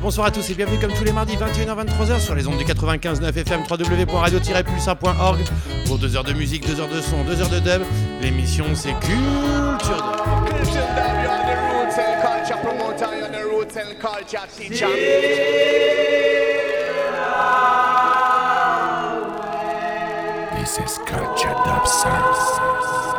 Bonsoir à tous et bienvenue comme tous les mardis 21h-23h sur les ondes du 95.9 FM www.radio-pulsar.org pour 2 heures de musique, 2 heures de son, 2 heures de dub. L'émission c'est Culture This is Culture Dub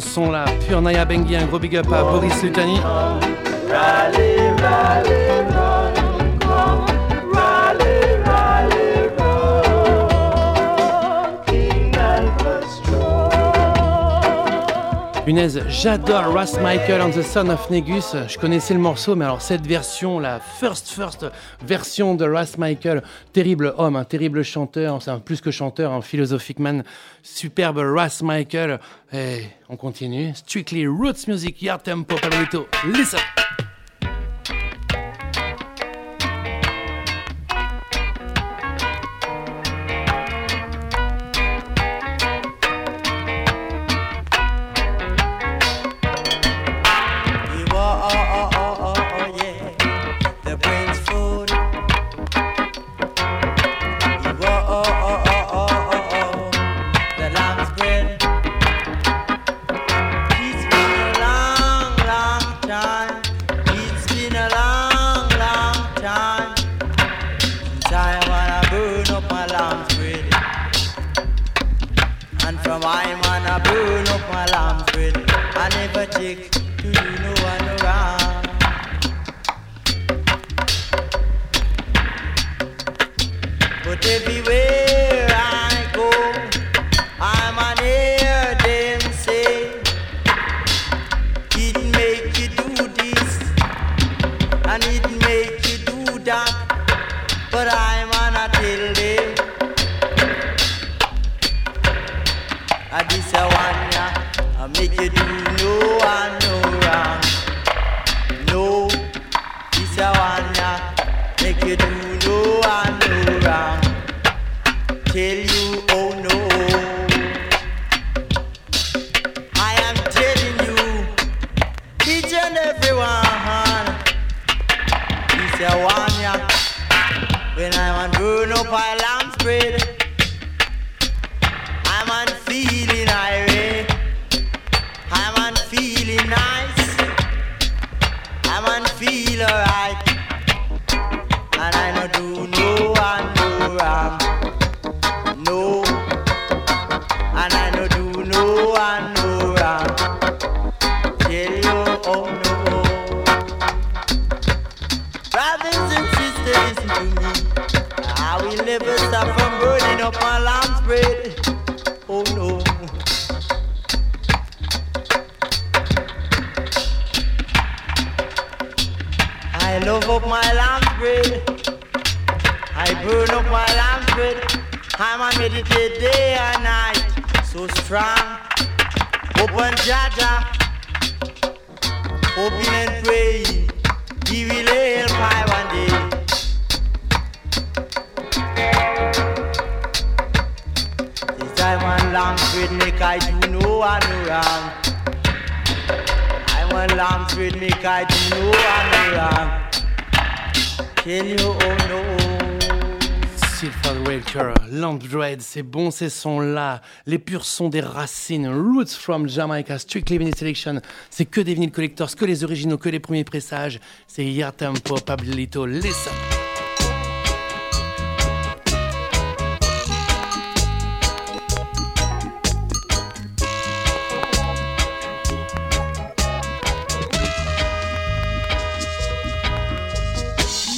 Sounds. Bengi, un gros big up à Boris Lutani. Punaise, j'adore Russ Michael and the Son of Negus. Je connaissais le morceau, mais alors cette version, la first first version de Russ Michael, terrible homme, un terrible chanteur, c'est un plus que chanteur, un philosophic man, superbe Russ Michael. Et on continue. Strictly Roots Music, Yard Tempo. Listen. Ces sons-là, les purs sons des racines, Roots from Jamaica, Strictly Vinyl Selection, c'est que des vinyles collectors, que les originaux, que les premiers pressages, c'est Yatampo Pablito, listen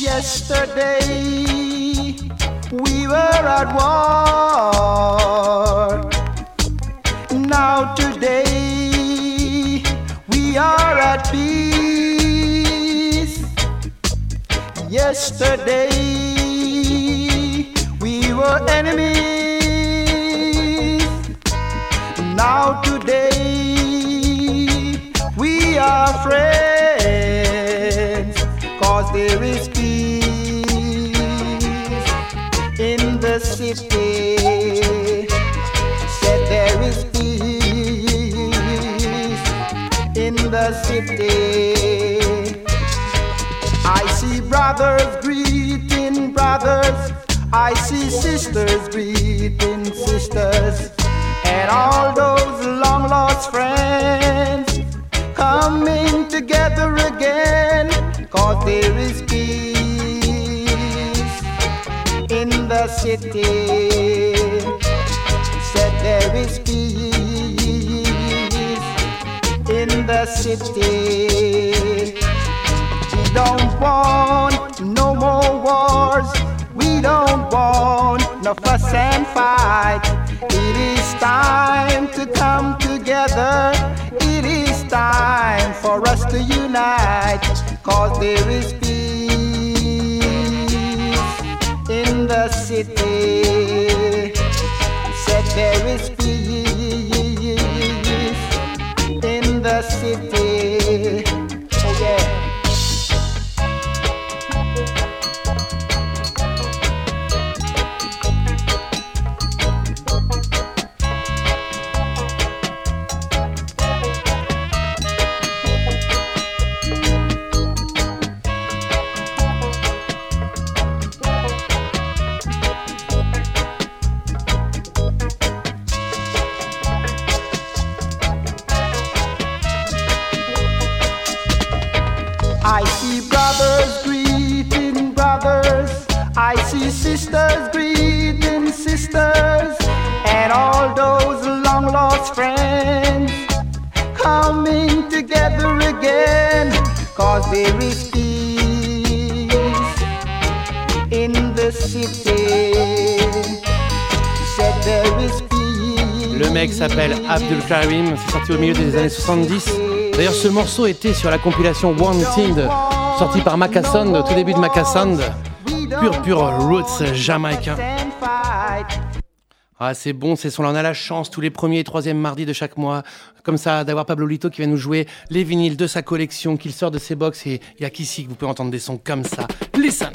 Yesterday we were at. Yesterday we were enemies. Now today we are friends. Cause there is peace in the city. Said there is peace in the city. Brothers greeting brothers. I see sisters greeting sisters. And all those long lost friends coming together again. Cause there is peace in the city. Said there is peace in the city. We don't want wars. We don't want no fuss and fight. It is time to come together. It is time for us to unite. Cause there is peace in the city. Said there is peace in the city. Le mec s'appelle Abdul Karim, c'est sorti au milieu des années 70. D'ailleurs, ce morceau était sur la compilation Wanted, sortie par Macasson, au tout début de Macasson. Pur, pur roots jamaïcain. Ah, c'est bon, c'est son. On a la chance tous les premiers et troisièmes mardis de chaque mois, comme ça, d'avoir Pablo Lito qui va nous jouer les vinyles de sa collection, qu'il sort de ses box. Et il y a qu'ici que vous pouvez entendre des sons comme ça. Listen!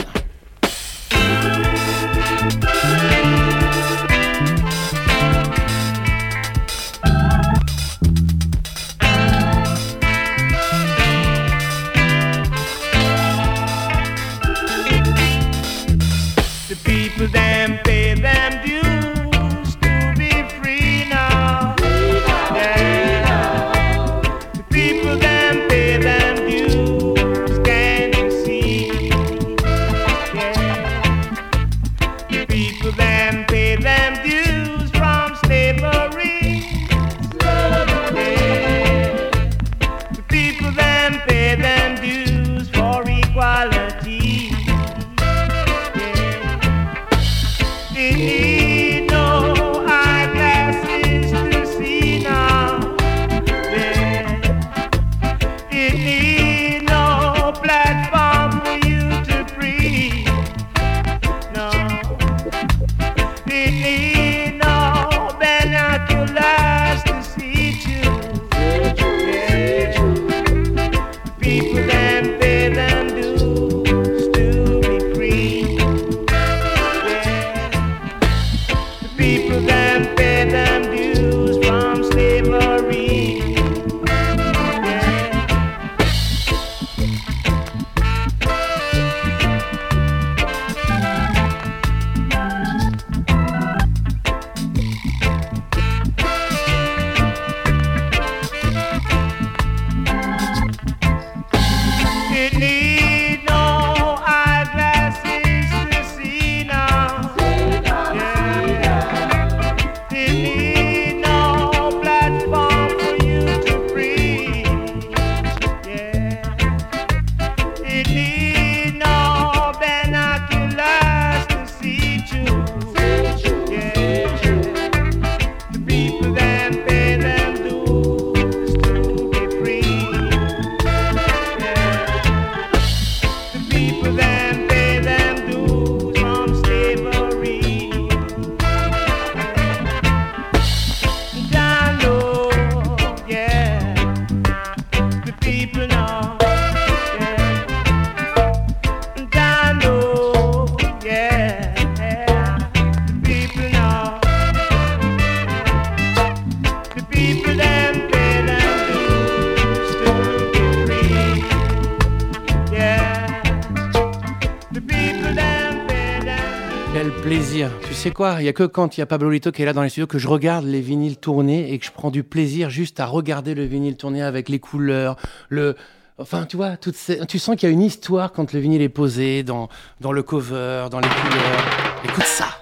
Il y a que quand il y a Pablo Lito qui est là dans les studios que je regarde les vinyles tourner et que je prends du plaisir juste à regarder le vinyle tourner avec les couleurs, le Enfin, tu vois, tu sens qu'il y a une histoire quand le vinyle est posé dans, dans le cover, dans les couleurs. Écoute ça.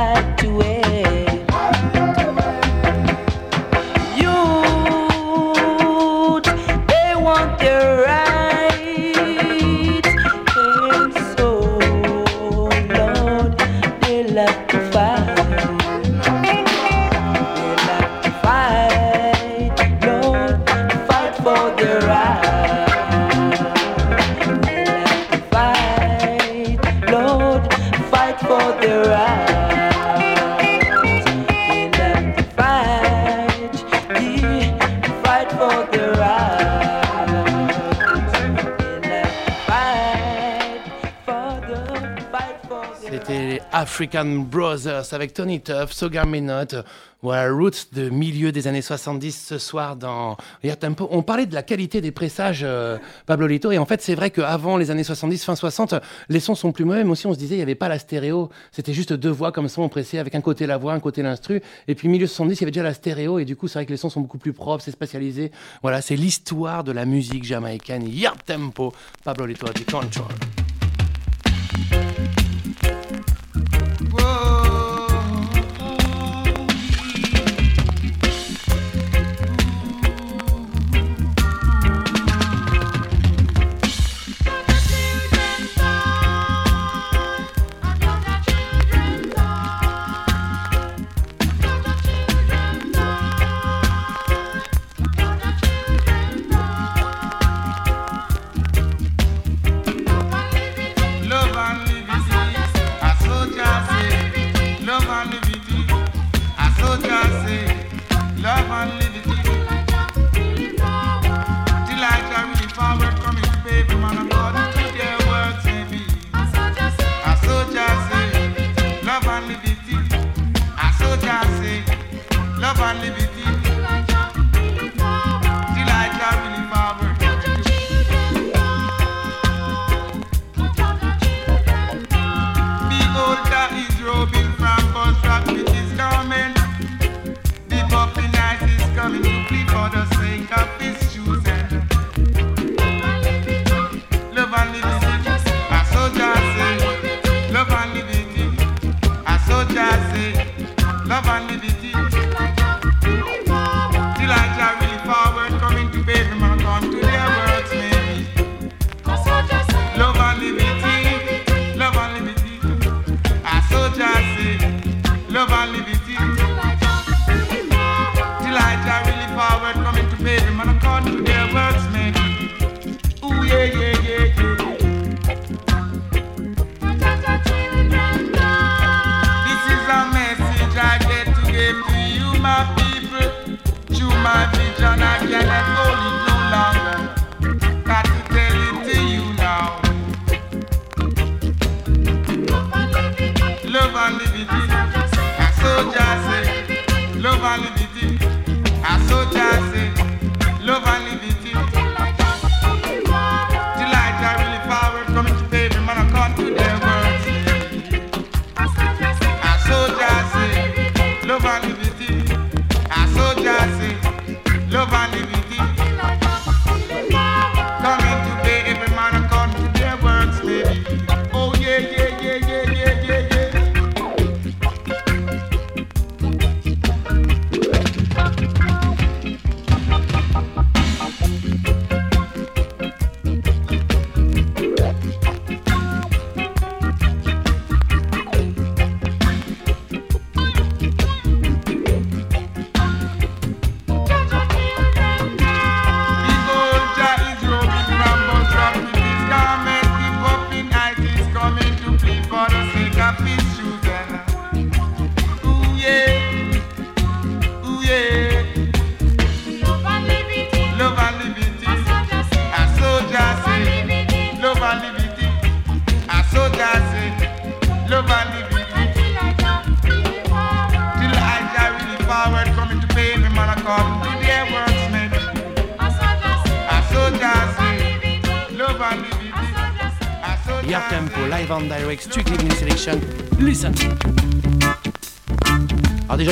that African Brothers avec Tony Tuff, Sogar Menot, voilà, Roots de milieu des années 70 ce soir dans Tempo. On parlait de la qualité des pressages, euh, Pablo Lito, et en fait c'est vrai qu'avant les années 70, fin 60, les sons sont plus mauvais, mais aussi on se disait il n'y avait pas la stéréo, c'était juste deux voix comme ça on pressait avec un côté la voix, un côté l'instru, et puis milieu 70 il y avait déjà la stéréo, et du coup c'est vrai que les sons sont beaucoup plus propres, c'est spatialisé. Voilà, c'est l'histoire de la musique jamaïcaine, Yard Tempo, Pablo Lito du Control. Till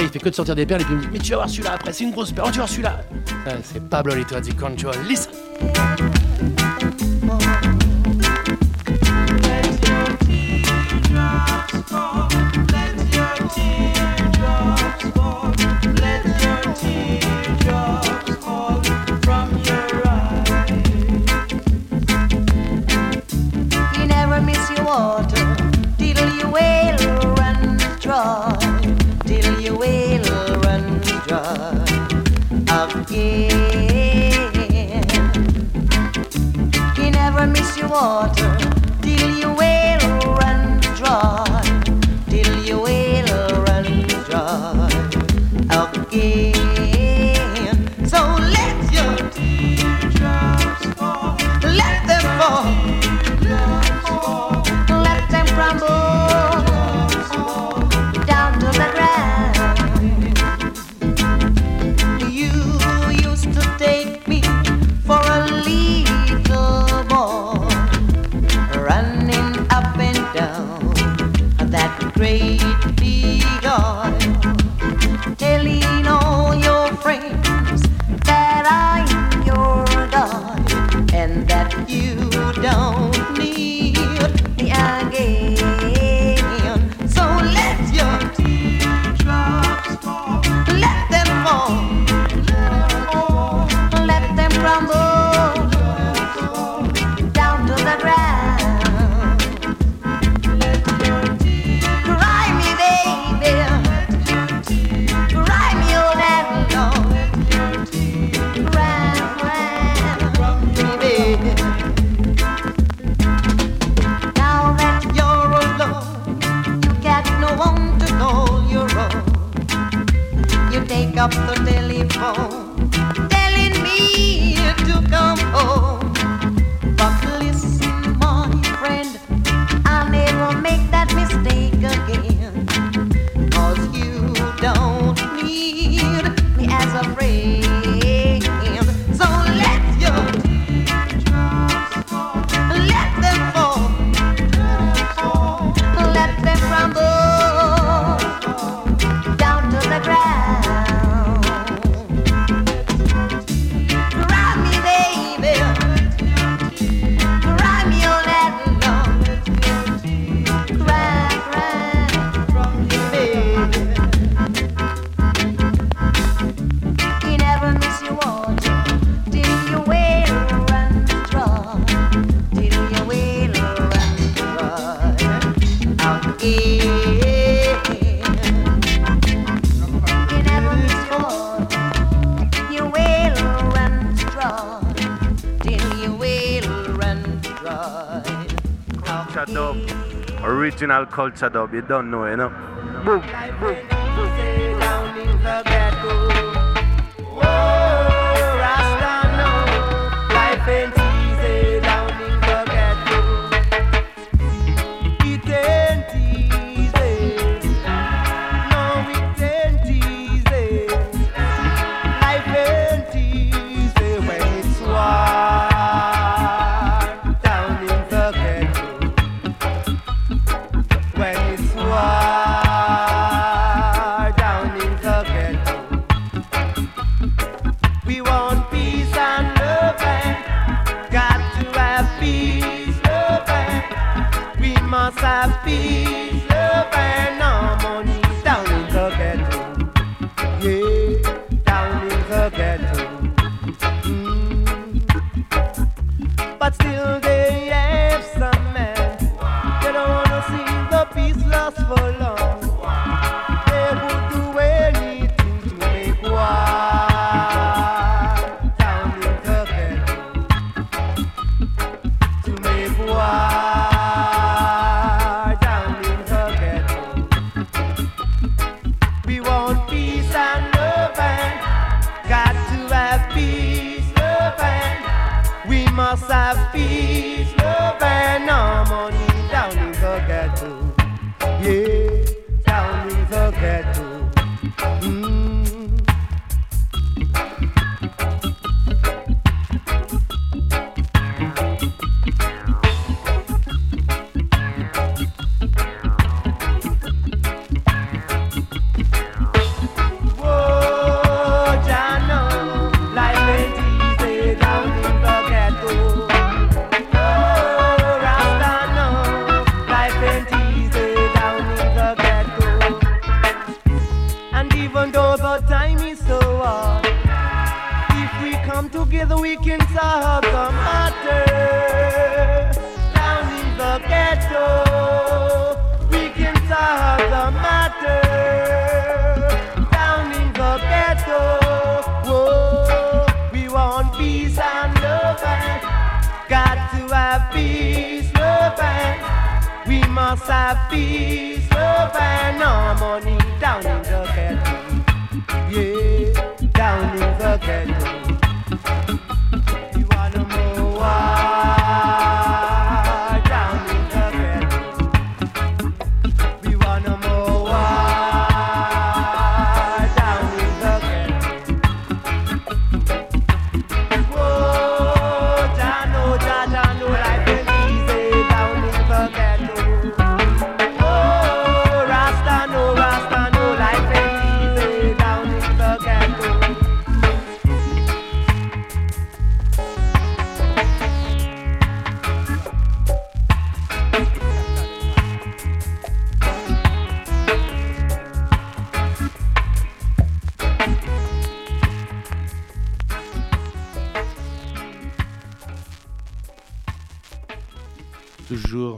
il fait que de sortir des perles et puis il me dit Mais tu vas voir celui-là après, c'est une grosse perle, tu vas voir celui-là C'est Pablo du Control, listen! Culture dub, you don't know, you know. Boom, boom.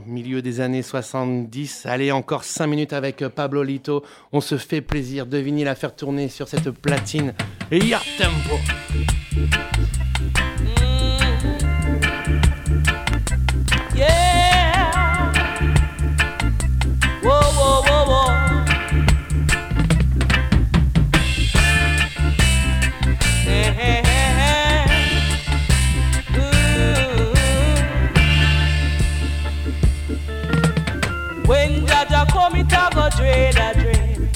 milieu des années 70. Allez, encore 5 minutes avec euh, Pablo Lito. On se fait plaisir de la faire tourner sur cette platine. Et tempo! a.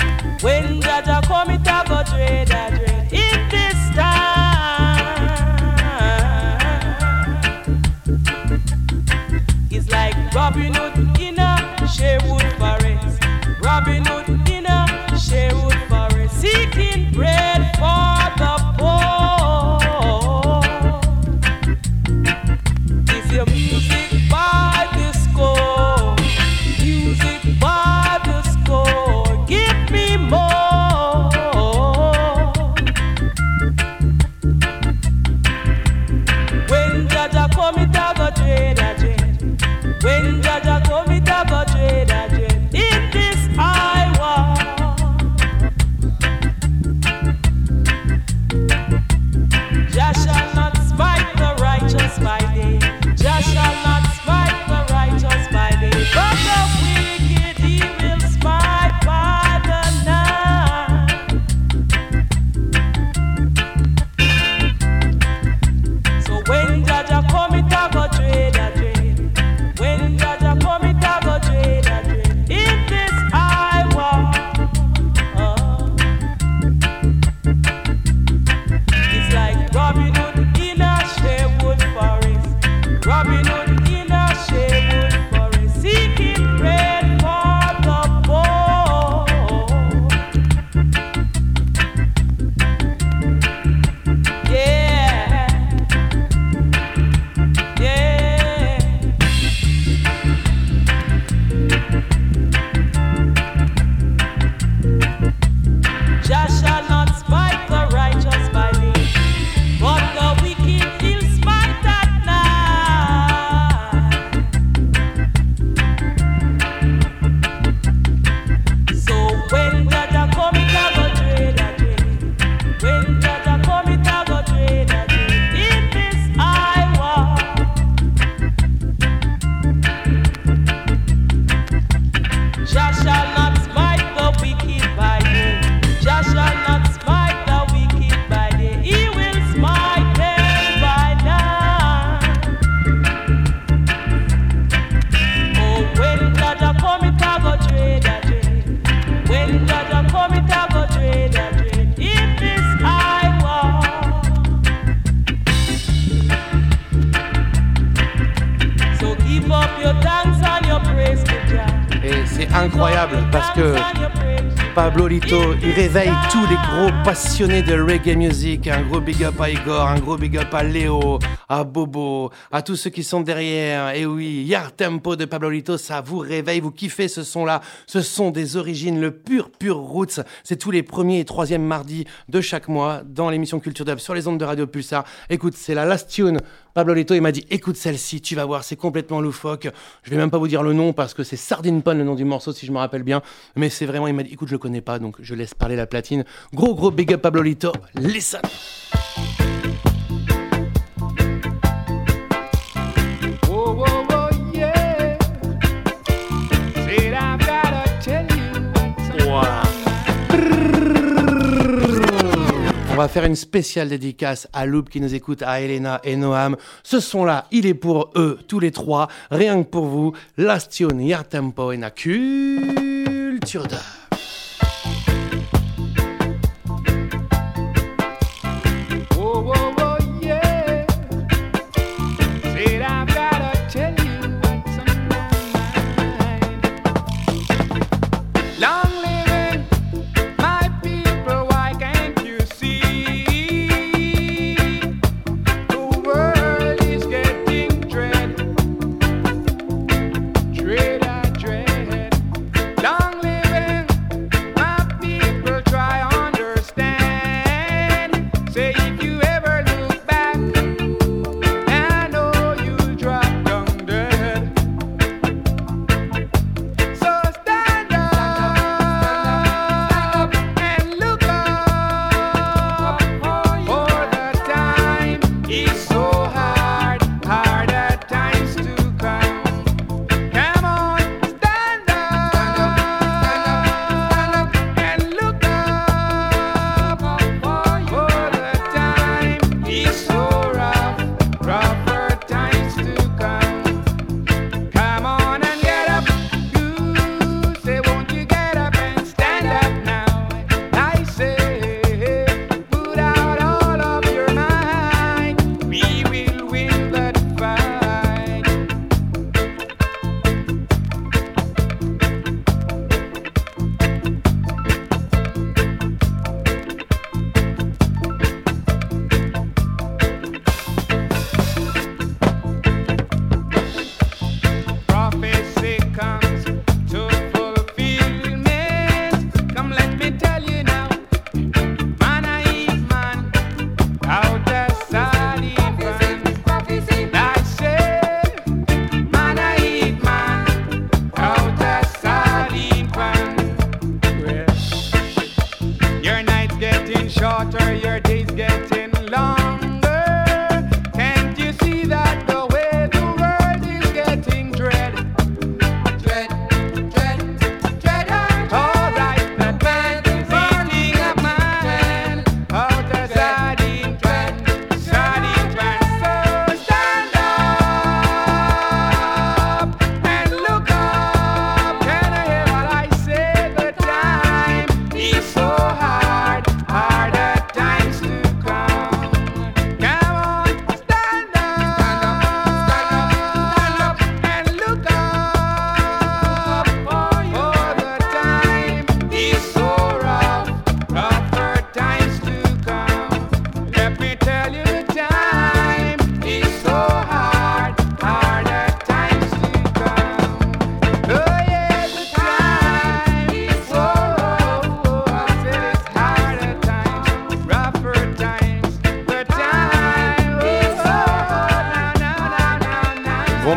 When Jaja come, it a go dread a. Il réveille tous les gros passionnés de reggae music. Un gros big up à Igor, un gros big up à Léo, à Bobo, à tous ceux qui sont derrière. Et oui, Yard Tempo de Pablo Lito, ça vous réveille, vous kiffez ce son-là. Ce son des origines, le pur, pur roots. C'est tous les premiers et troisièmes mardis de chaque mois dans l'émission Culture Dub sur les ondes de Radio Pulsar. Écoute, c'est la last tune Pablo Lito, il m'a dit écoute celle-ci, tu vas voir, c'est complètement loufoque. Je vais même pas vous dire le nom parce que c'est Sardine Pun le nom du morceau si je me rappelle bien. Mais c'est vraiment, il m'a dit écoute, je le connais pas donc je laisse parler la platine. Gros gros big up Pablo Lito, listen. On va faire une spéciale dédicace à Loop qui nous écoute, à Elena et Noam. Ce son-là, il est pour eux, tous les trois, rien que pour vous. Lastion, Yard Tempo et na culture.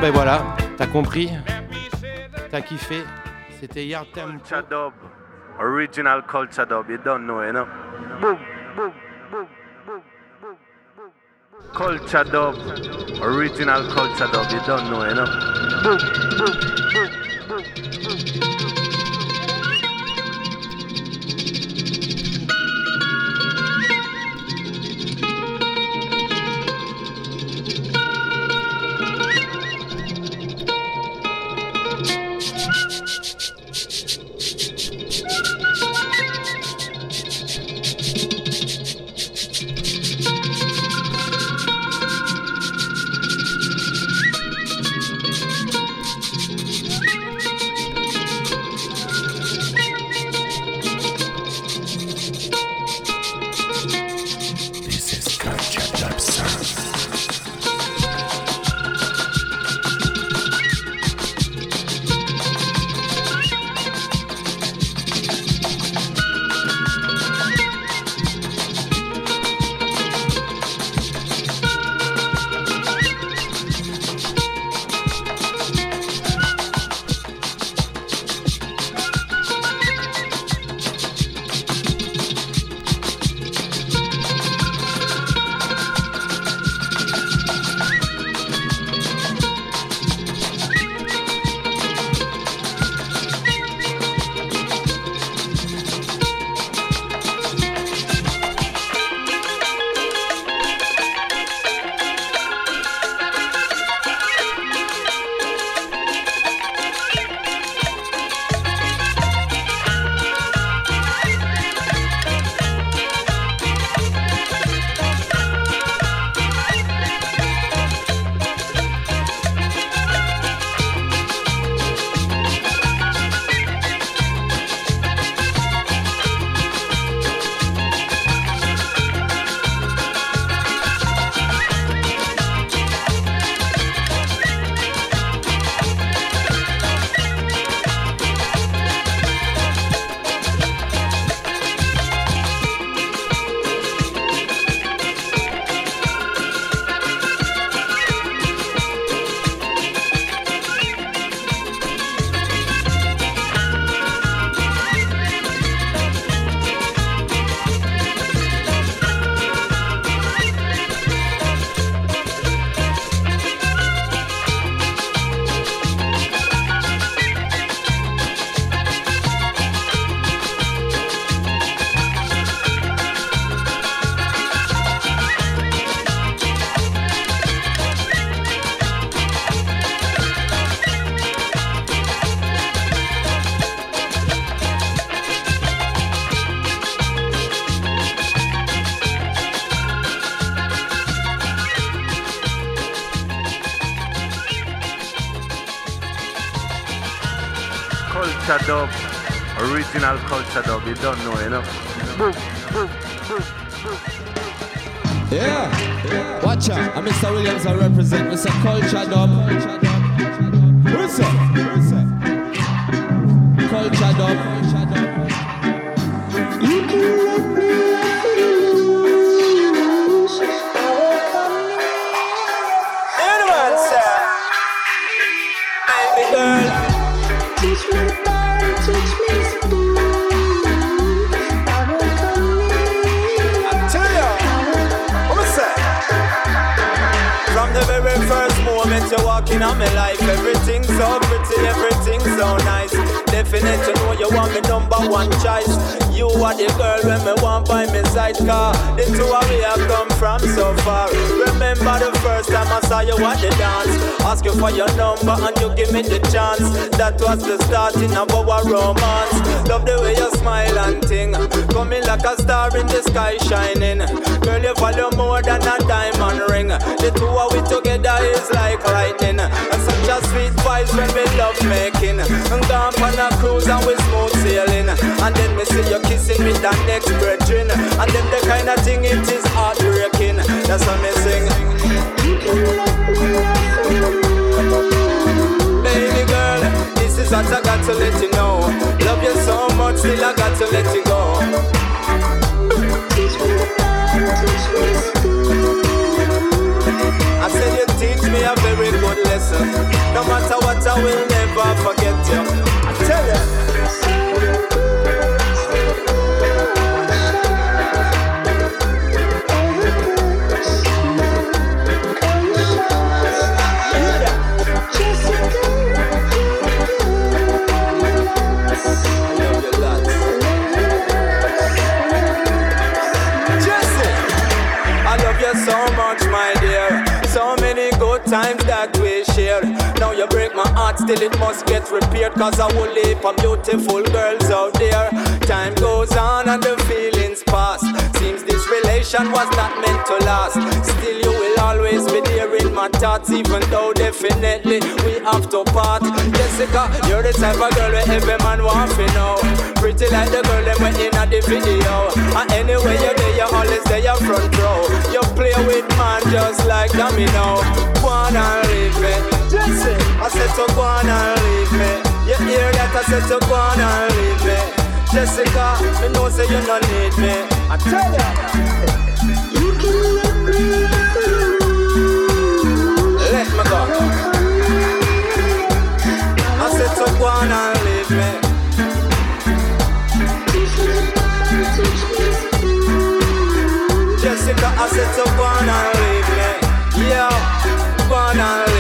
Ben voilà, t'as compris, t'as kiffé. C'était Yard Tempo. Culture dub. Original culture dub. You don't know, you know. Boom, boom, boom, boom, boom, boom. Culture dub. Original culture dub. You don't know, you know. Boom, boom, boom, boom, boom. Original culture dub. You don't know, you know. Boom. Yeah, watch out. I'm Mr. Williams, I represent Mr. Culture Dub. Who's that? Culture Dub. Anyone, moment you walk in on my life, everything so pretty, everything so nice. Definite to know you want me number one choice. You are the girl when me want by my side car. The two of we have come from so far. Remember the first time I saw you at the dance. Ask you for your number and you give me the chance. That was the starting of our romance. Love the way you smile and ting. Coming like a star in the sky shining. Girl, you follow more than a diamond ring. The two of we together is like lightning. And such a sweet vibes when we love making. And gone on a cruise and we smooth sailing. And then me see you kissing next. And then the kind of thing it is heartbreaking. That's what me sing. Baby girl, this is what I got to let you know. Love you so much, still I got to let you go. I said you teach me a very good lesson. No matter what, I will never forget you. I tell you. Break my heart, still it must get repaired. Cause I will leave for beautiful girls out there. Time goes on and the feelings pass. Seems this relation was not meant to last. Still, you will always be there in my thoughts, even though definitely we have to part. Jessica, you're the type of girl where every man want to know. Pretty like the girl that went in at the video. And anyway, you're there, you're always there, you're front row. You play with man just like domino. Go on and leave me. Jesse, I said to go on and leave me. You hear that? I said to go on and leave me. Jessica, me know say you don't need me. I tell ya. Let me go. I said to go on and leave me. Jessica, I said to go on and leave me. Yeah, go on and leave me.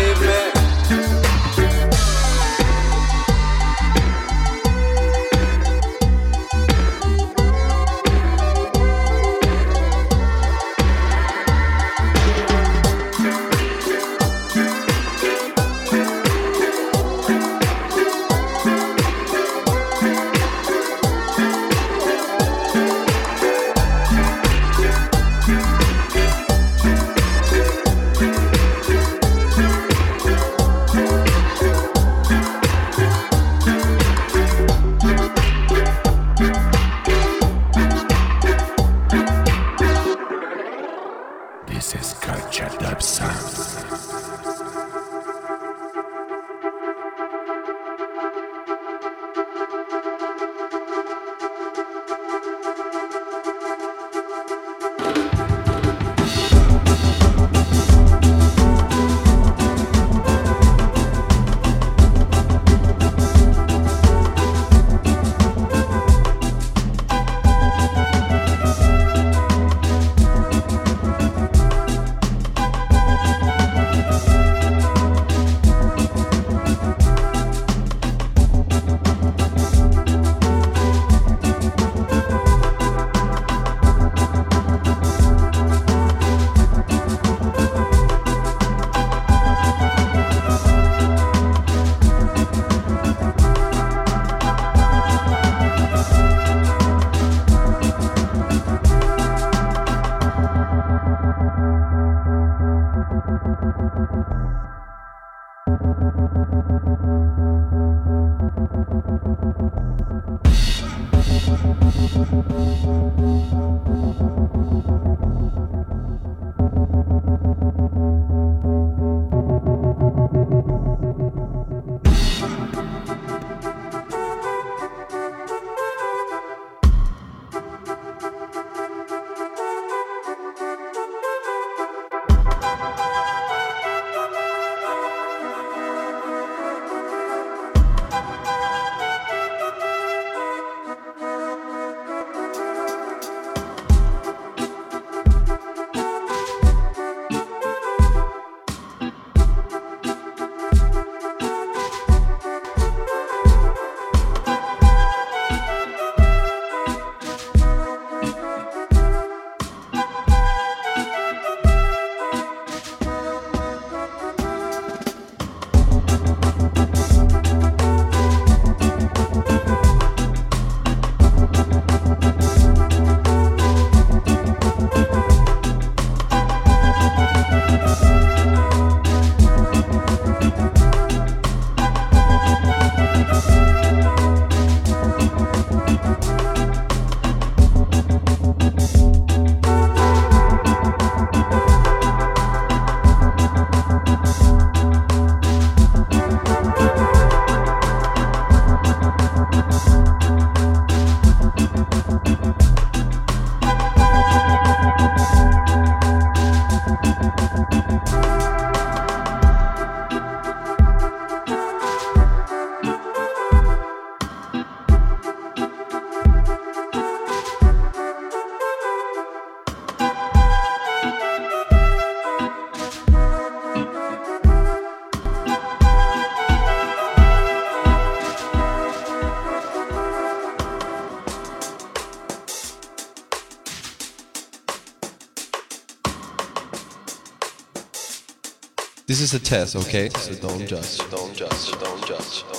This is a test, okay? So don't judge, don't judge, don't judge,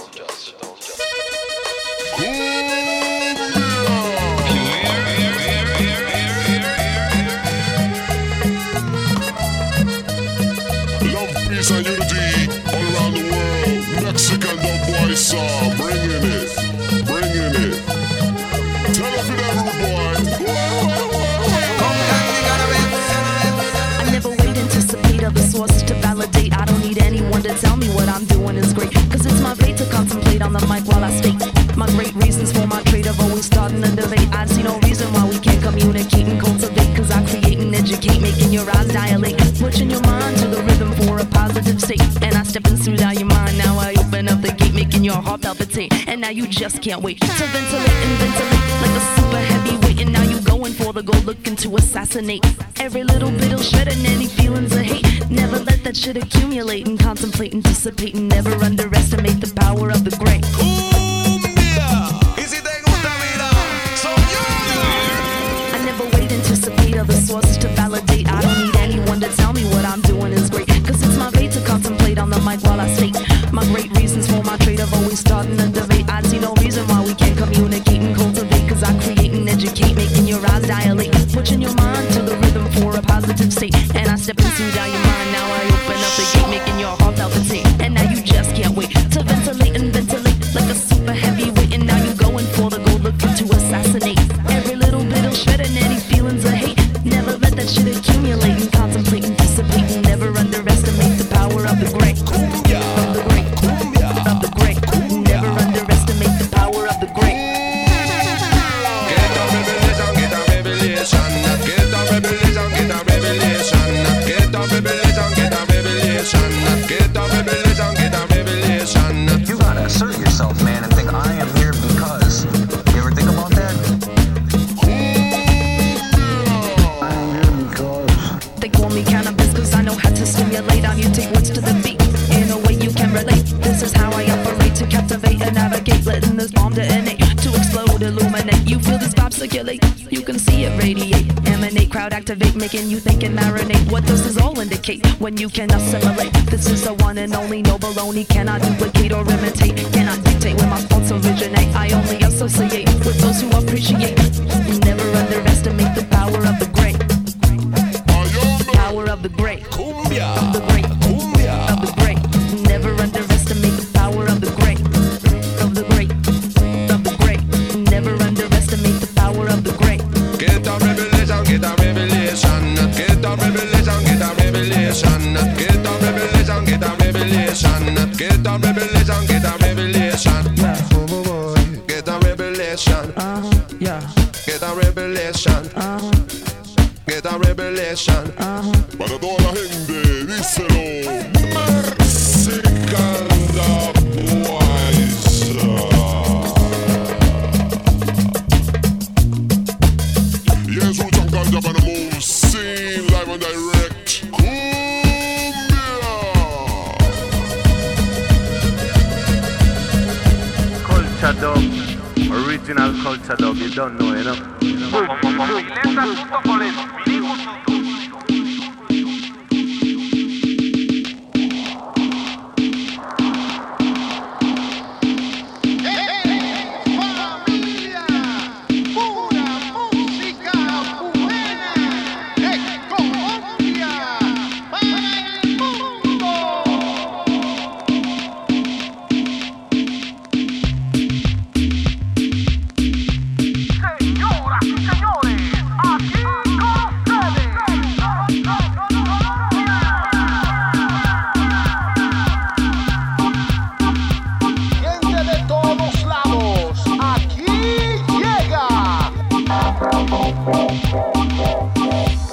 reason why we can't communicate and cultivate. Cause I create and educate, making your eyes dilate. Pushing your mind to the rhythm for a positive state. And I step in soothe out your mind. Now I open up the gate, making your heart palpitate. And now you just can't wait to ventilate and ventilate like a super heavyweight. And now you going for the goal, looking to assassinate. Every little bit'll shredding any feelings of hate. Never let that shit accumulate and contemplate, and dissipate. and never underestimate the power of the great. Always starting a debate. I see no reason why we can't communicate and cultivate. Cause I create and educate, making your eyes dilate. Pushing your mind to the rhythm for a positive state. And I step into down your when you can assimilate? This is the one and only no baloney, cannot duplicate or imitate, Thank you.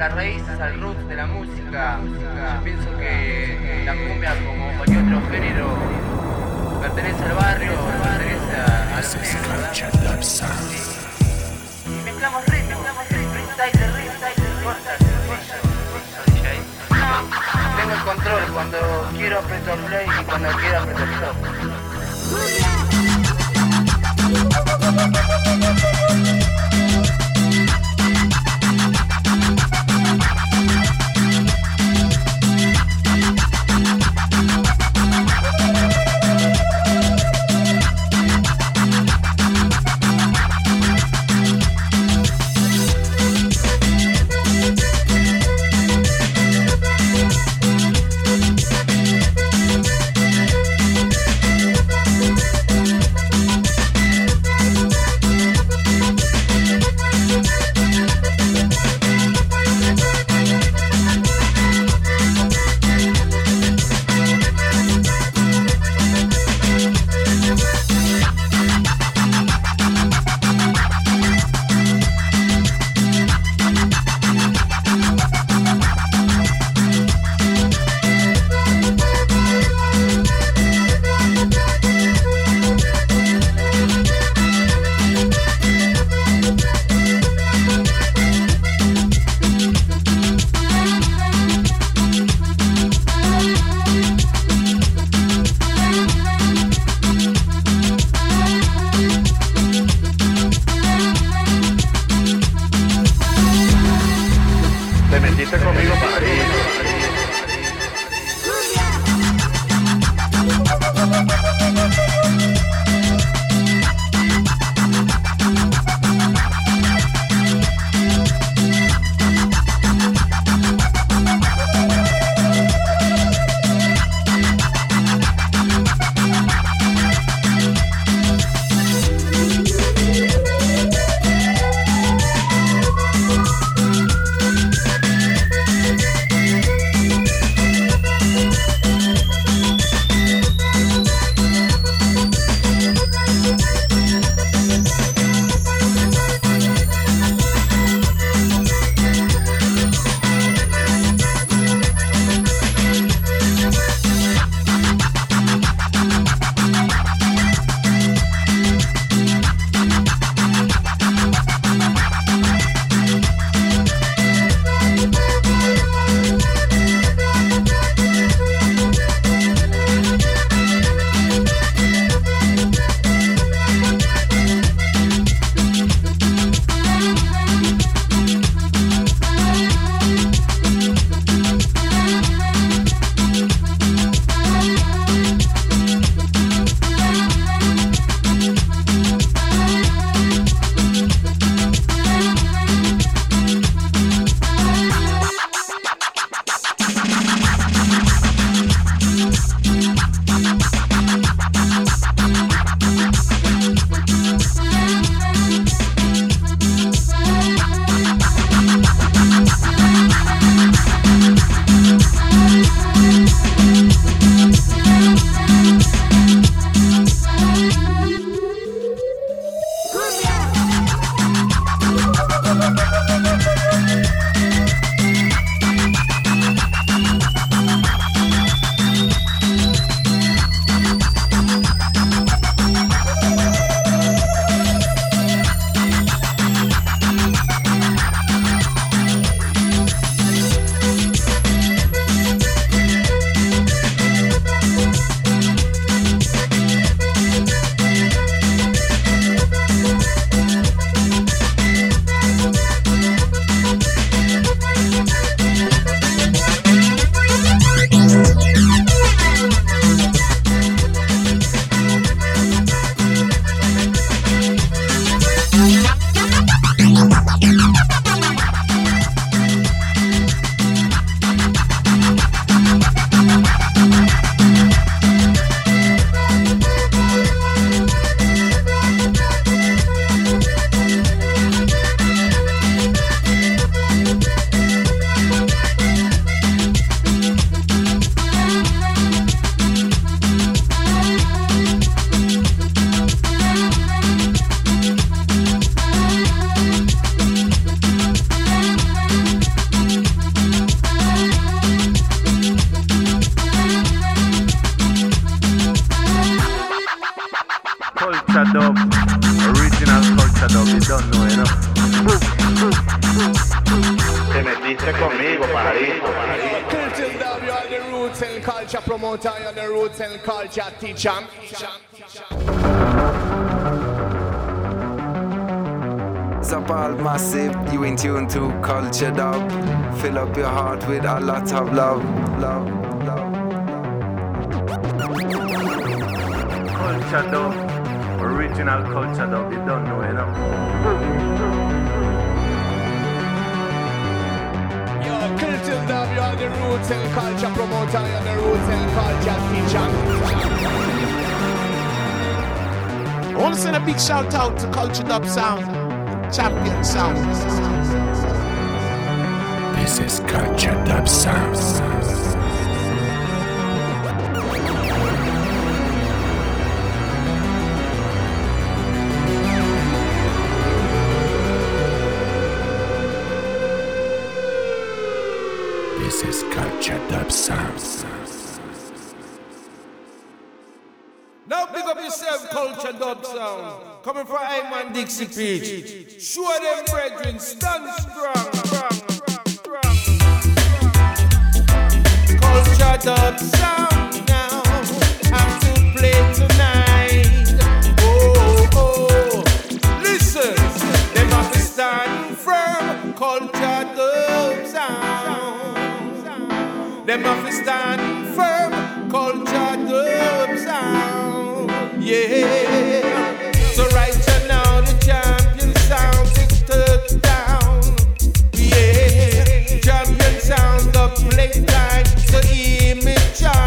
la Te metiste conmigo para Thank culture teacher. Zapal massive, you in tune to culture dub. Fill up your heart with a lot of love, love, love. Culture dub, original culture dub, you don't know, you know. Culture dub, you are the roots and culture promoter, you are the roots and culture teacher. I want to send a big shout out to Culture Dub Sound, champion sound. This is Culture Dub Sounds. Dub sound. Coming from Ayman Dixie Peach. Show them brethren, stand strong. Culture dub sound now. Have to play tonight. Oh, oh. Listen, them have to stand firm. Culture dub sound. Have to stand firm. Culture dub sound. Yeah.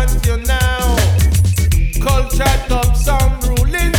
Chant you now. Culture dub sound ruling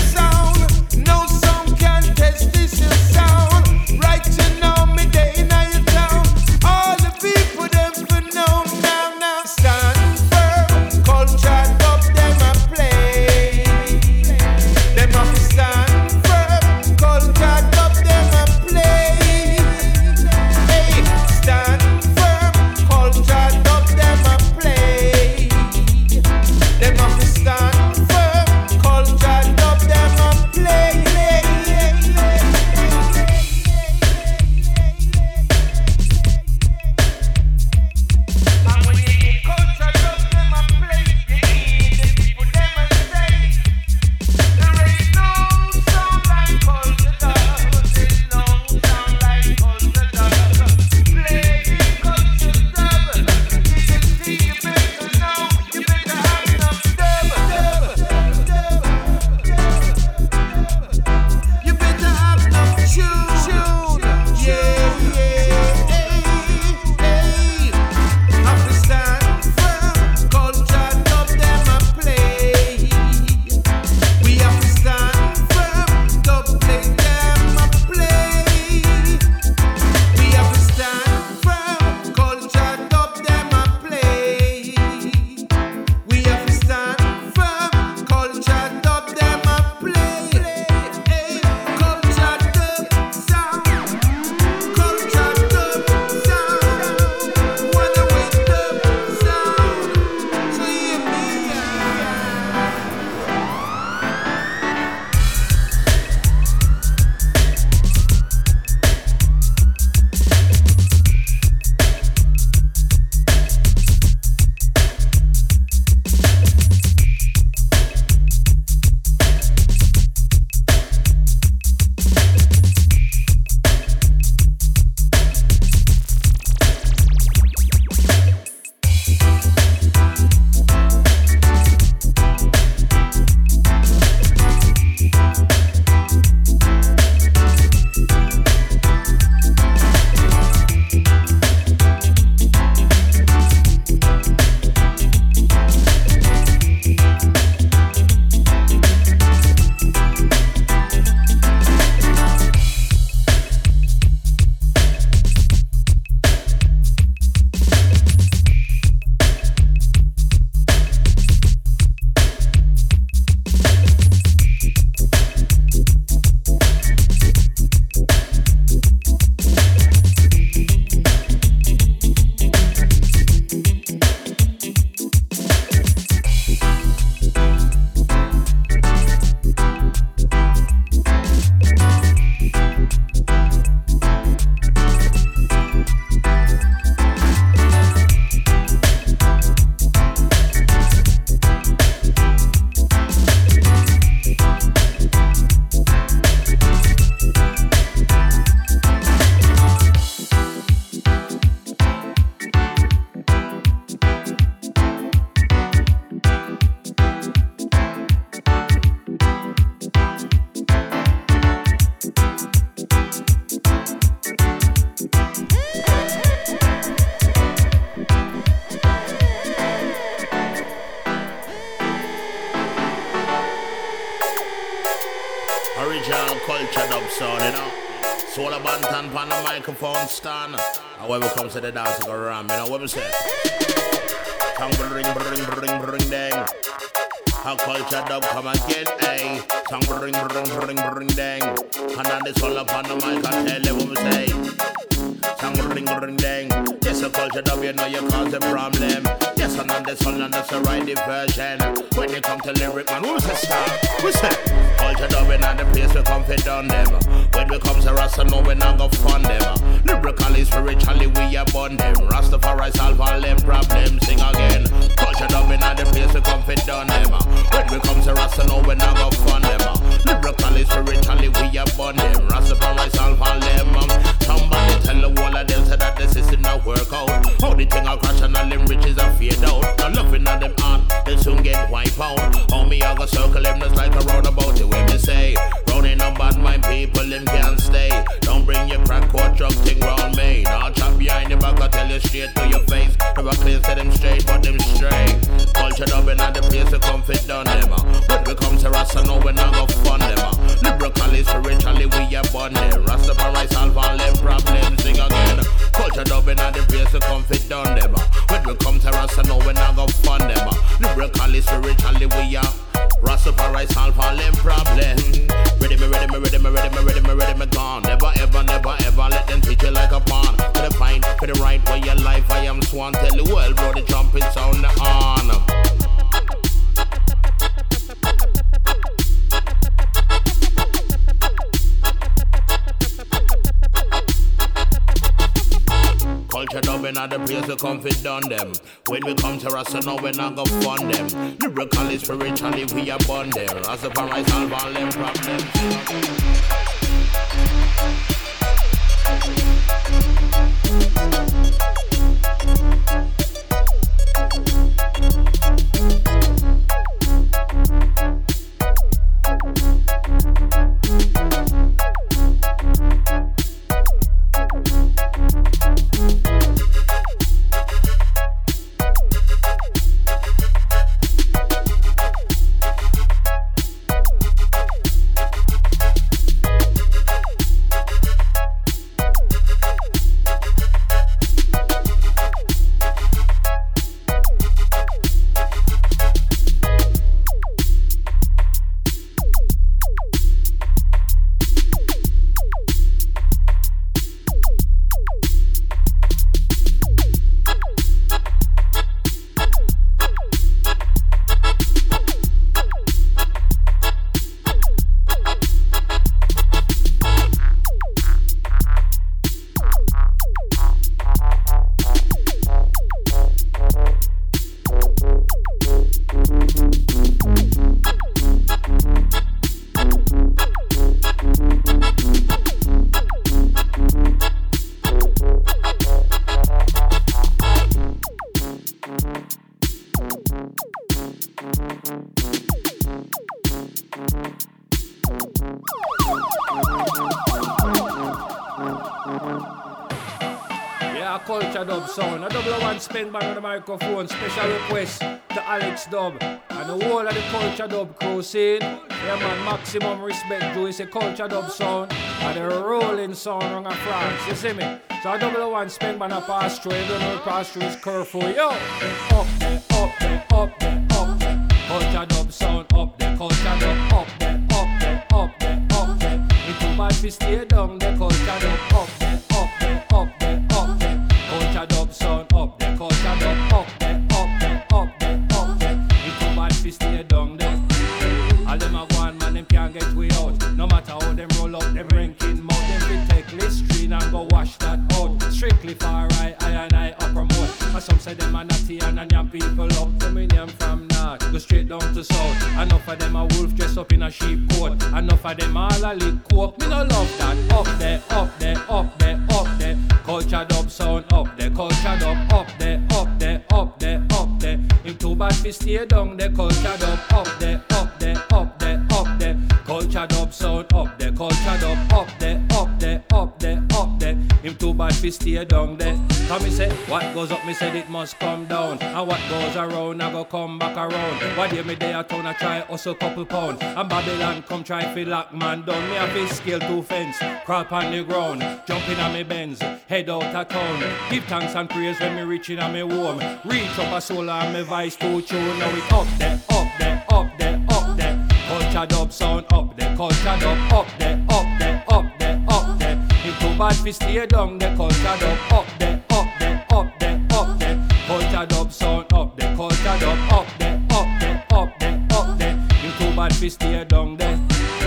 to the dance, go ram, you know what we say? Tongue bring, bring, bring, bring, dang. How culture dub come again, eh? Tongue bring, bring, bring, bring, dang. And then this all up on the mic, I tell you what we say. Tongue ring, ring, dang. Yes, a culture dub, you know you cause a problem. Yes, and on this one, and that's the right version. When you come to lyric, man, who's the star? Who's that? Culture dub in the place we come fit on them. Come to Rasta, no, we not go fund them. Lyrically, spiritually, we are bond them. Rastafari solve all them problems. Sing again. Culture dub in the place we come fit on them. When we come to Rasta, no, we not go fund them. Lyrically, spiritually, we are bond them. Rastafari solve all them. Somebody tell the wall of them say that the system not work out. How the thing a crash and all them riches are fade out. Now loving at them heart, they soon get wiped out. How me I go circle them just like a roundabout. The way me say, running on bad mind people them can't stay. Don't bring your crack or drug thing round me. Now chop behind your back, I tell you straight to your face. Never clear to them straight, but them straight. Culture dubbing at the place to come fit down them. uh. When we come to Rasta, no we not go fun them. uh. Lyrically, spiritually, we are born them. Rastafari solve all them problems. Sing again. Culture dubbing at the place to come fit down them. uh. When we come to Rasta, no we not go fun them. uh. Lyrically, spiritually, we are. Rastafari solve all them problems. Ready me, ready me, ready me, ready me, ready me, ready me, gone. Never ever, never ever let them teach you like a pawn. For the fine, for the right way your life, I am swan. Tell the world, bro, the trumpet sound on. Dubbing at the place we come fit them. When we come to Rasta, now we not go fund them. Lyrically, spiritually, we born them. Rastafari solve all them problems. Spin bang on the microphone. Special request to Alex Dub and the whole of the culture dub crew scene. Yeah, man, maximum respect to it's a culture dub sound and the rolling sound wrong of France. You see me? So a double one spin bang a pass through. Don't know pass through is curfew. Yo, up goes up, me said it must come down. And what goes around, I go come back around. What day me day a town, I try hustle couple pound. And Babylon come try fi lock man down. Me a fi scale two fence, crawl on the ground. jumping on me Benz, head out of town. Give thanks and praise when me reach in a me home. Reach up a soul and me vice to tune. Now it up there, up there, up there, up there. Culture dub sound up there, culture dub up there, up there, up there, up there. If too bad fi stay down there, culture dub up there, fi stay down there.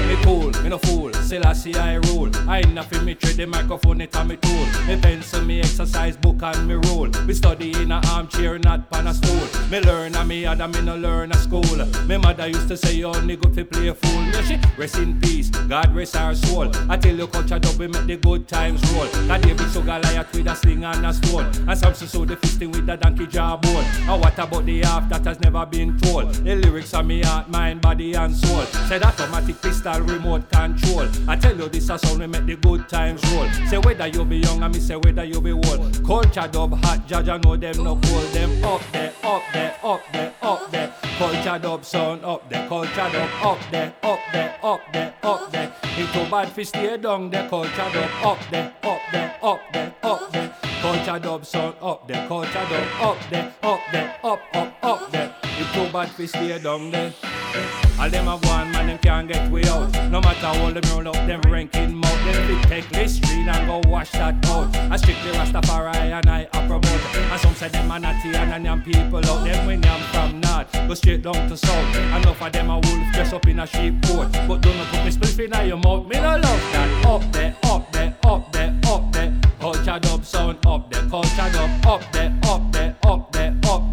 Me cool, me no fool, Selassie I rule. I nothing me trade the microphone, it a me tool. Me pencil, me exercise book and me roll. Me study in a armchair, not pan a stool. Me learn and me other me no learn a school. Me mother used to say oh, you only good to play a fool. Me she rest in peace, God rest her soul. I tell you culture dub, we make the good times roll. That David so Goliath with a sling and a stone. And Samson so the fisting with the donkey jawbone. And what about the half that has never been told? The lyrics are me heart, mind, body and soul. Said automatic pistol remote control. I tell you this a sound we make the good times roll. Say whether you be young and me say whether you be old. Culture dub hot, judge I know them no cold. Them up there, up there, up there, up there. Culture dub sound up there, culture dub up there, up there, up there, up there. If too bad fi stay down there, culture dub up there, up there, up there, up there. Culture dub sound up there, culture dub up there, up there, up, up, up there. If too bad fi stay down there. All them a go on, man, them can't get way out. No matter how them roll up, them ranking mouth. Them fit take Listerine and go wash that out. I strictly Rastafari and I a promote. And some say them a natty and a yam people out. Them when yam from north, go straight down to south. Enough of them a wolf dress up in a sheep coat. But don't put me spliff in your mouth. Me no love that. Up there, up there, up there, up there. Culture dub sound up there. Culture dub up there, up there, up there, up there.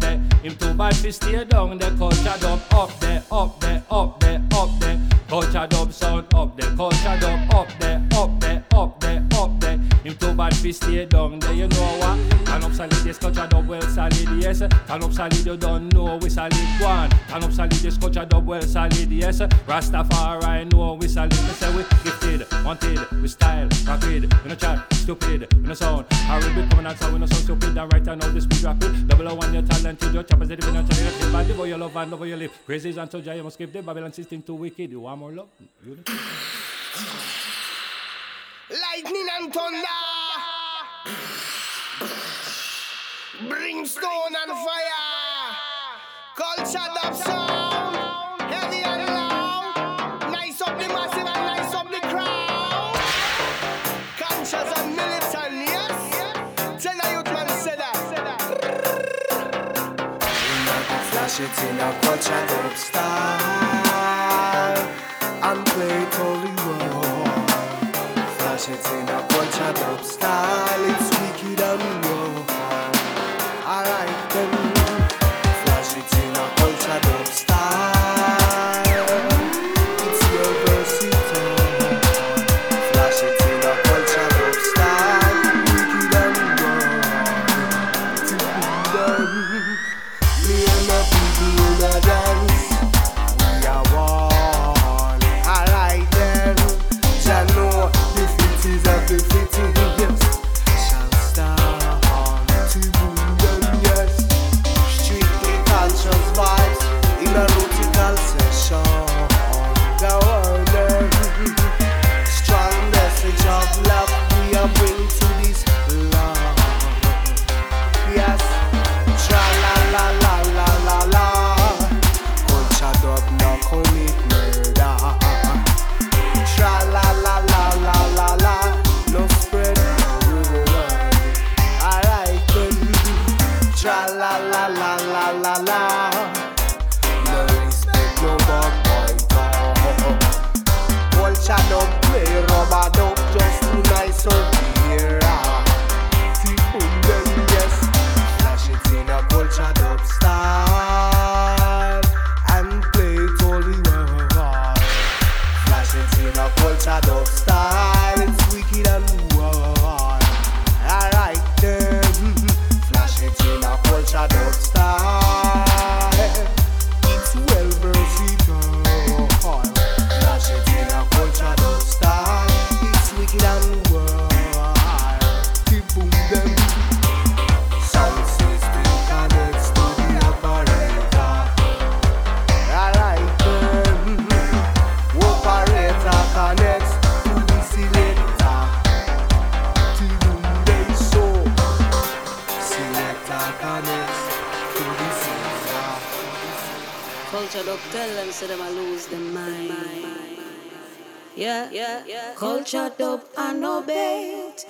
Him too bad fi stay down the Culture dub up there, up there, up there, up there. Culture dub sound up there. Culture dub up there, up there, up there, up there. Him too bad fi stay down there. You know what? Turn up solid, this culture dub well solid, yes. Turn up solid, you don't know we solid one. Turn up solid, this culture dub well solid, yes. Rastafari know we solid. Me say we gifted, wanted, we style, rapid. We no chat, stupid, we no sound. I will be coming outside, we no sound stupid. And right now, this speed rapid. Double O one, your talented, your choppers, they depend on your body, boy, your love and love your live. Crazy and so you must skip the Babylon system too wicked. You want more love? You? Lightning and thunder. Brimstone and fire. Culture dub sound. Heavy and loud. Nice up the massive and nice up the crowd. Conscious and militant, yes. Tell a youth man say that. Flash it in a culture dub style and play it. Flash it in a culture dub style, Alright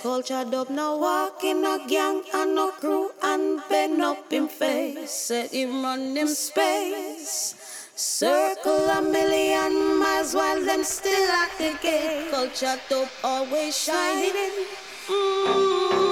culture dub now walk in a gang and no crew and bend up in face. Set him run him space. Circle a million miles while them still at the gate. Culture dub always shining. Mm.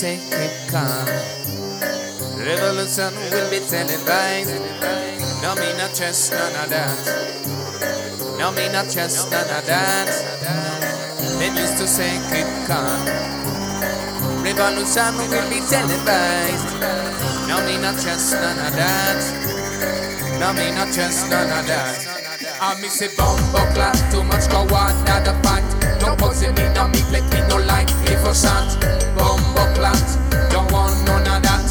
Keep calm. Revolution will be televised. No, me not trust none of that. No, me not trust none of that. Them used to say, keep calm. Revolution will be televised. No, me not trust none of that. No, me not trust none of that. Ah, I miss a bumbo class, too much go on at the fight. No pussy me, no me, let me no like glyphosate. Bumbo class, don't want none of that.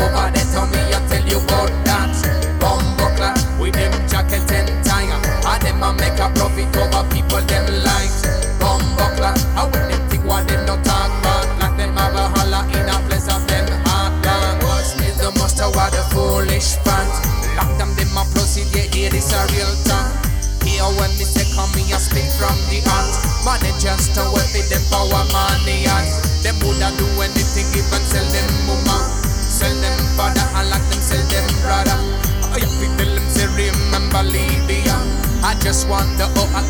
Over there, tell me, I tell you about that. Bumbo class, with them jacket and tie. And them a make a profit over people them like. Bumbo class, I when them think what them no talk about. Like them have a holla in a place of them heart. What's me the most of the foolish fans? Lock them, them a proceed, yeah, yeah, this a real talk. Here when me say come me, I speak from the heart. Managers to work with them power wonder how I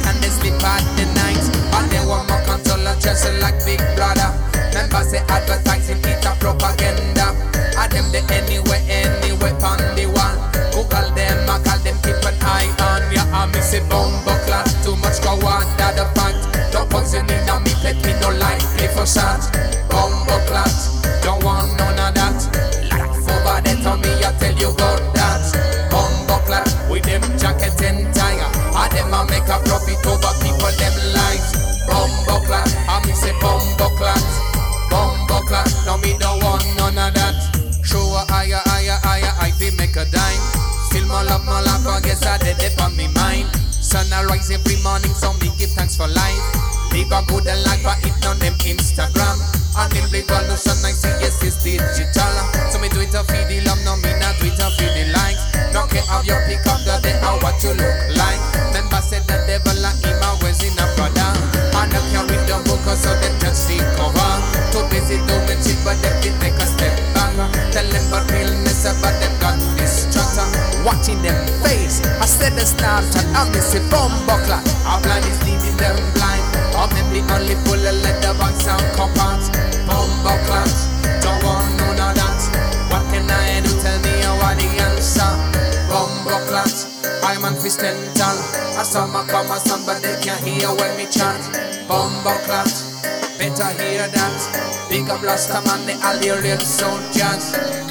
hear that. Big up Rasta man, the Algerian soldiers. Bombo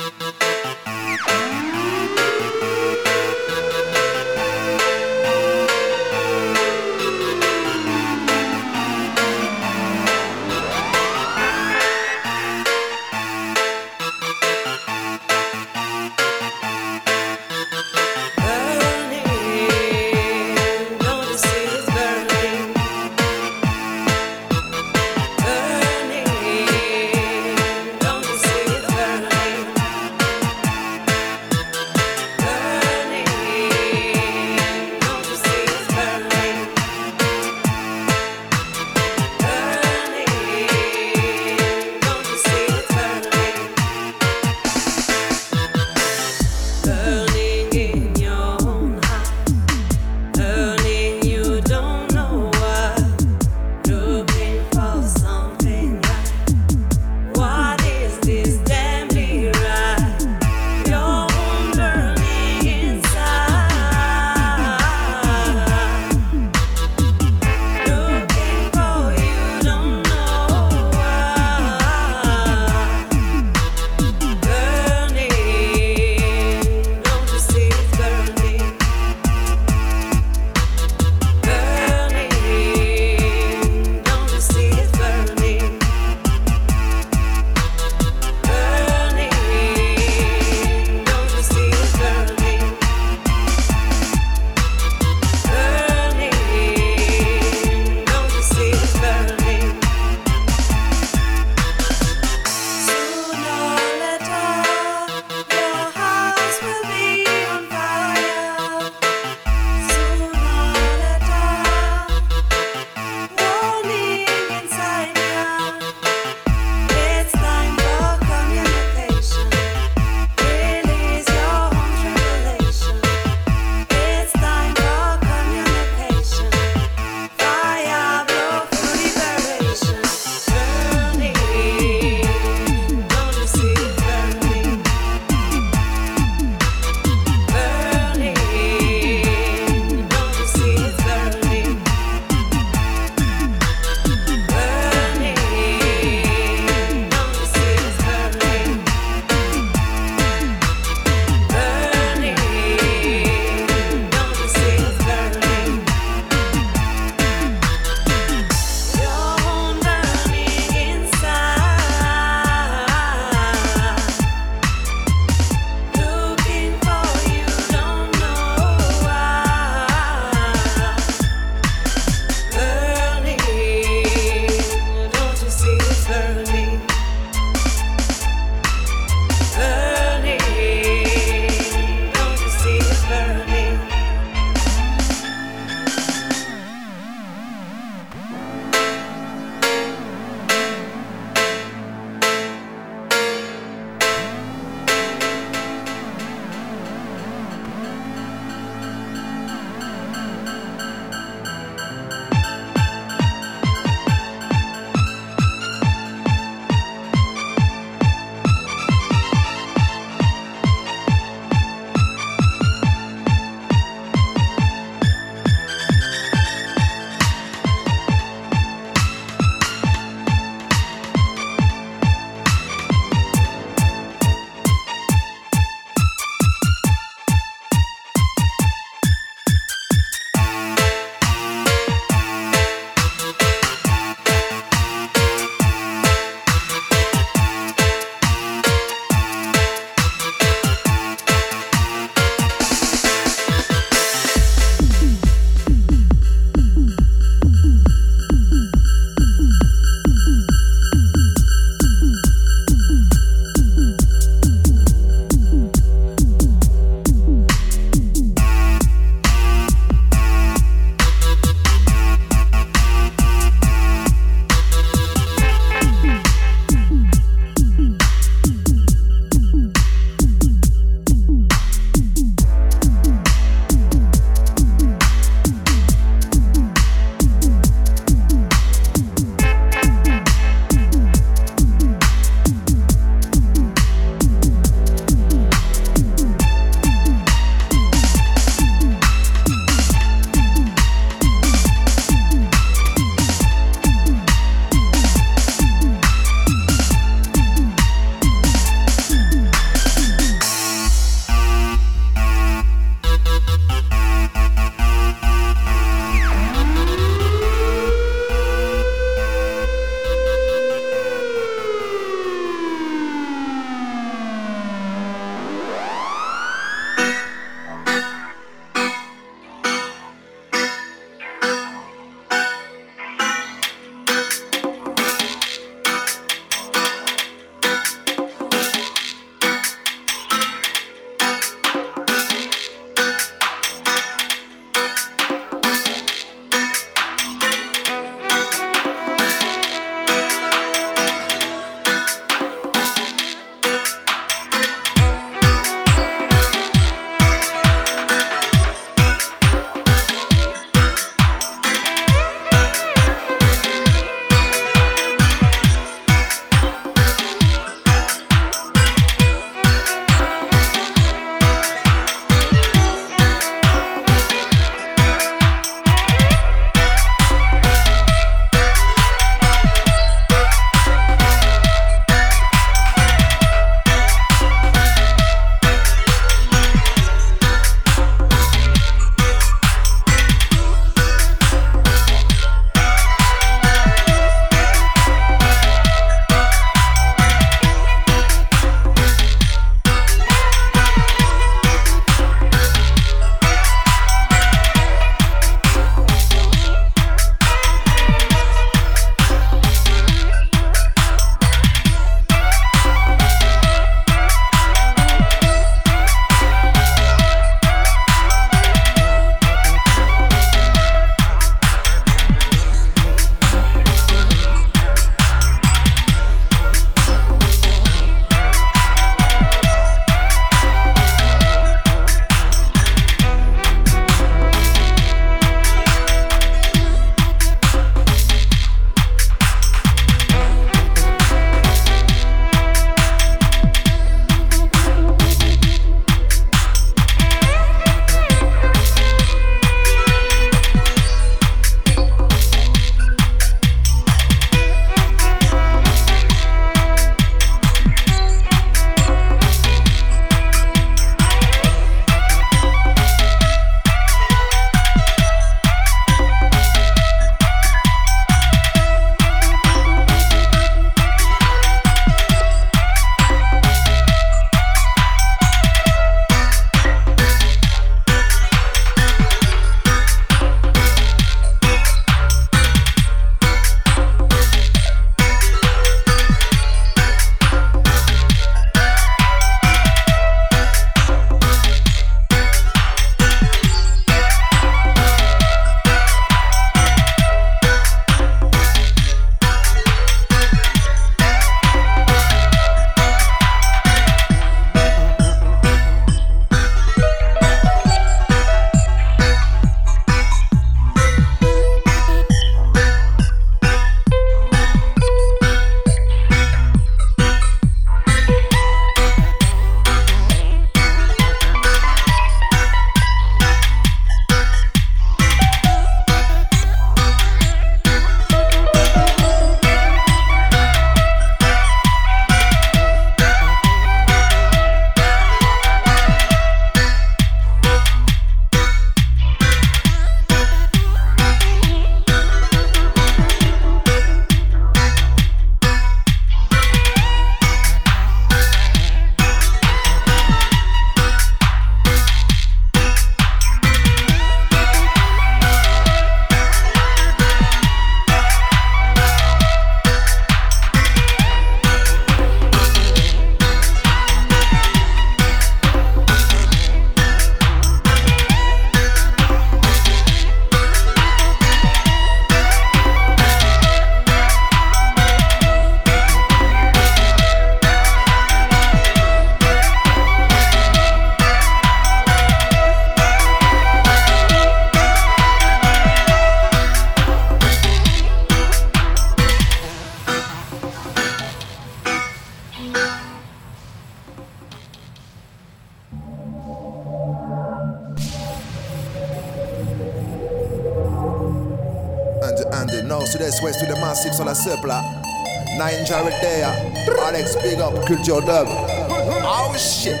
Alex, big up, culture dub. Oh shit.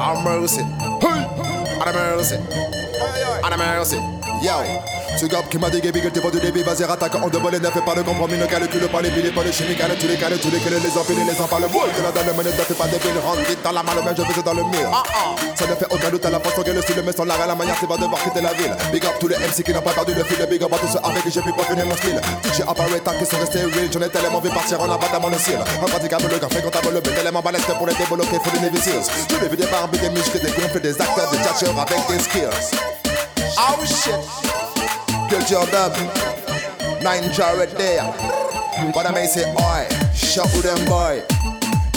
I'm mercy. I'm mercy. I'm mercy. Yo. Ce gars qui m'a dégué, big vas-y rattaque en double et ne fais pas de compromis, ne calcule pas les billes, pas de chimie, calme tous les calmes, tous les calmes, les empiles, les enfants, le boule, de la dalle, ne fais pas des billes, rentre vite dans la malle, mais je fais dans le mur. Ah ah, ça ne fait aucun doute à la façon que le style, mais sans l'arrêt, la manière, c'est pas devoir quitter la ville. Big up tous les MC qui n'ont pas perdu le fil, big up à tous ceux avec qui j'ai pu finir mon style. DJ apparaît qui sont restés real, j'en ai tellement vu partir en abat à mon ciel. Impraticable le café, fréquentable le but, tellement balèze pour les débloquer, faut des Navy Je l'ai vu des barbes, des muscles, des gonfles, des acteurs, des tchatcheurs avec des skills. Oh shit. Good job, Nine Jared there. But I may say, oi, shut with them boy.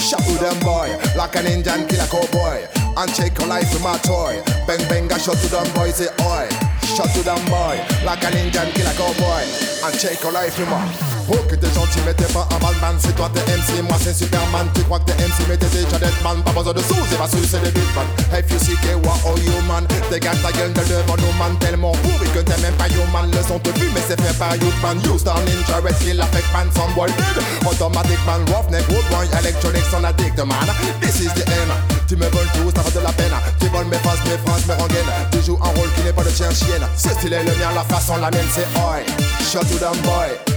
Shut with them boy. Like an Indian killer cowboy. And take a life with my toy. Bang bang, I shot to them boy. Say, oi, shut to them boy. Like an Indian killer cowboy. And take a life with my Oh que t'es gentil mais t'es pas un man. C'est toi t'es MC, moi c'est Superman. Tu crois que t'es MC mais t'es déjà man. Pas besoin de sous, c'est pas c'est des man. If you see what oh you man? Dégage ta gueule de devant nous man. Tellement pourri que t'es même pas human. Le son te fume mais c'est fait par Youthman Houston, Ninja, Red Kill, Affect Man, some boy Automatic man, Roughneck, Wood Boy Electronics, on addict man. This is the end tu me voles tout, ça fait de la peine. Tu voles mes faces, mes phrases, mes rengaines. Tu joues un rôle qui n'est pas de chien chienne. C'est stylé le mien, la façon la mienne c'est oi Shut to them boy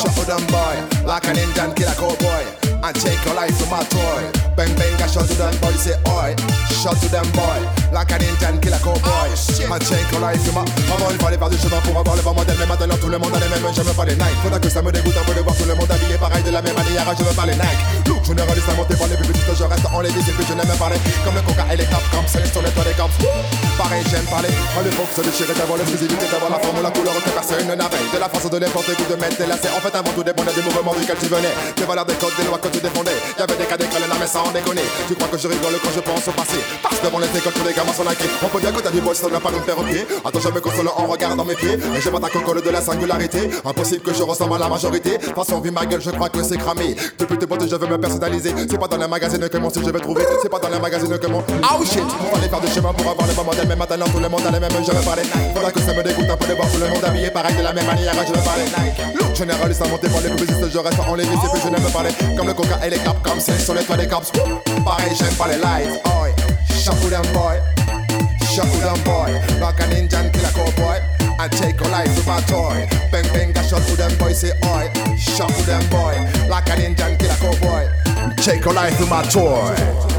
Shut for them boy, like an Indian killer cowboy. And take your life from my toy. Bang bang, I shot to them boy, say oi. Shot to them boy, like an Indian killer cowboy. And take your life from my. Maman, il fallait faire du chemin pour avoir le vent modèle, mais maintenant tout le monde a les mêmes, je veux pas les Nike. Faudra que ça me dégoûte un peu de voir tout le monde habillé pareil de la même manière, je veux pas les Nike. Look, généraliste à monter par les plus petites, je reste en les et puis je n'aime pas parler. Comme le coca et les cap, comme c'est sur les toits des caps. Pareil, j'aime parler. À l'époque, se déchirer d'avoir l'exclusivité, d'avoir la forme, la couleur que personne n'avait. De la façon de n'importe où de mettre des lacets. En fait, avant tout dépendait du mouvement duquel tu venais. Des valeurs, des codes, des lois que tu défendais. Y'avait des cas d'école, mais sans déconner. Tu crois que je rigole quand je pense au passé. Parce que devant les écoles, tous les gamins sont laqués. On peut dire que t'as du boss, ça ne pas nous faire au pied. Attends, je me console en regardant mes pieds. Et je pas ta cocole de la singularité. Impossible que je ressemble à la majorité. Façon, vu ma gueule, je crois que c'est cramé. Depuis tes potes, je veux me personnaliser. C'est pas dans les magazines que mon style je vais trouver. C'est pas dans les magazines que mon. Oh shit! Fallait faire du chemin pour avoir bons modèles. Mais maintenant, tout le monde a les mêmes, je veux parler. Faudra que ça me dégoûte un peu de voir tout le monde habillé pareil de la même manière. Je veux parler. Look, monter pour les publicistes, je reste en lévis et puis je n'aime pas les Comme le coca et les caps, comme c'est sur les toits des caps. Pareil j'aime pas les lights, oi. Them boy Shut them boy. Like an Indian killer cowboy. And take a life with my toy. Bang bang I shot to them boy say oi. Shut them boy Like an Indian killer cowboy. Take a life with my toy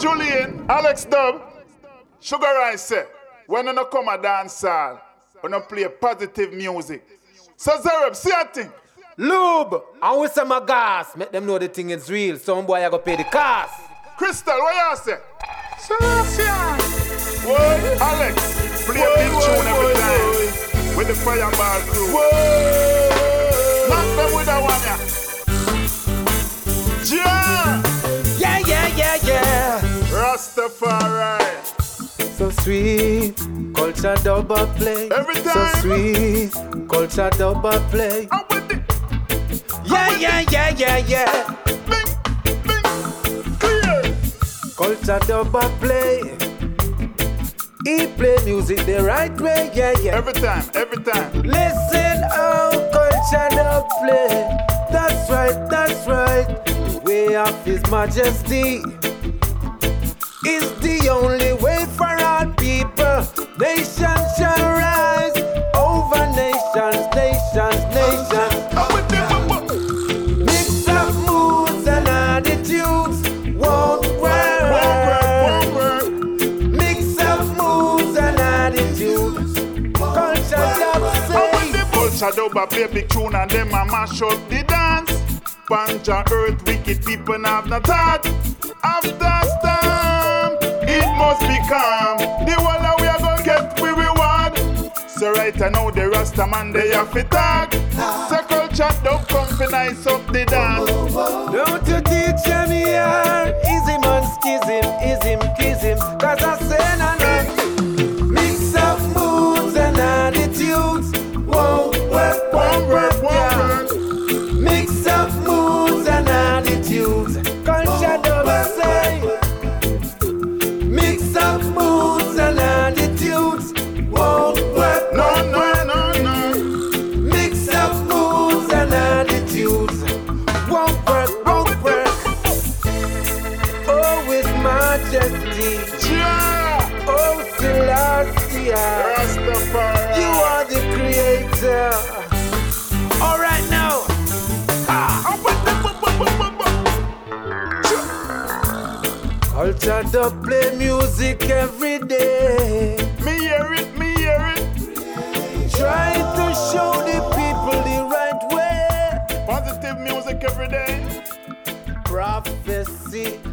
Julian, Alex Dub, Sugar Rice when you come a dance hall, when you play positive music. So Zereb, see a thing. Lube, and we say my gas, make them know the thing is real. Some boy I go pay the cost. Crystal, what you say? Sebastian. Whoa, Alex, play a big tune every time. With the fireball crew. Whoa. Knock them with a one, yeah, yeah. Rastafari. So sweet, culture double play. Every time. So sweet, culture double play. I'm with it. Yeah, yeah, yeah, yeah, yeah. Bing, bing, clear. Culture double play. He play music the right way, yeah, yeah. Every time, every time. Listen how culture double play. That's right, that's right. The way of His Majesty is the only way for all people. Nations shall rise over nations, nations, nations. Mix up moods and attitudes won't. Mix up moods and attitudes. Culture say. Culture dub a play big tune and them a mash up the dance. Panja earth, wicked people have no thought. After storm, must be calm. The whole of we are gonna get we reward. So right now the Rasta man they have to talk. So culture don't come for up the dance. Don't you teach him here? Easy man, schism, ism, kism. Cause I say no, no. Dub play music every day. Me hear it, me hear it. Trying to show the people the right way. Positive music every day. Prophecy.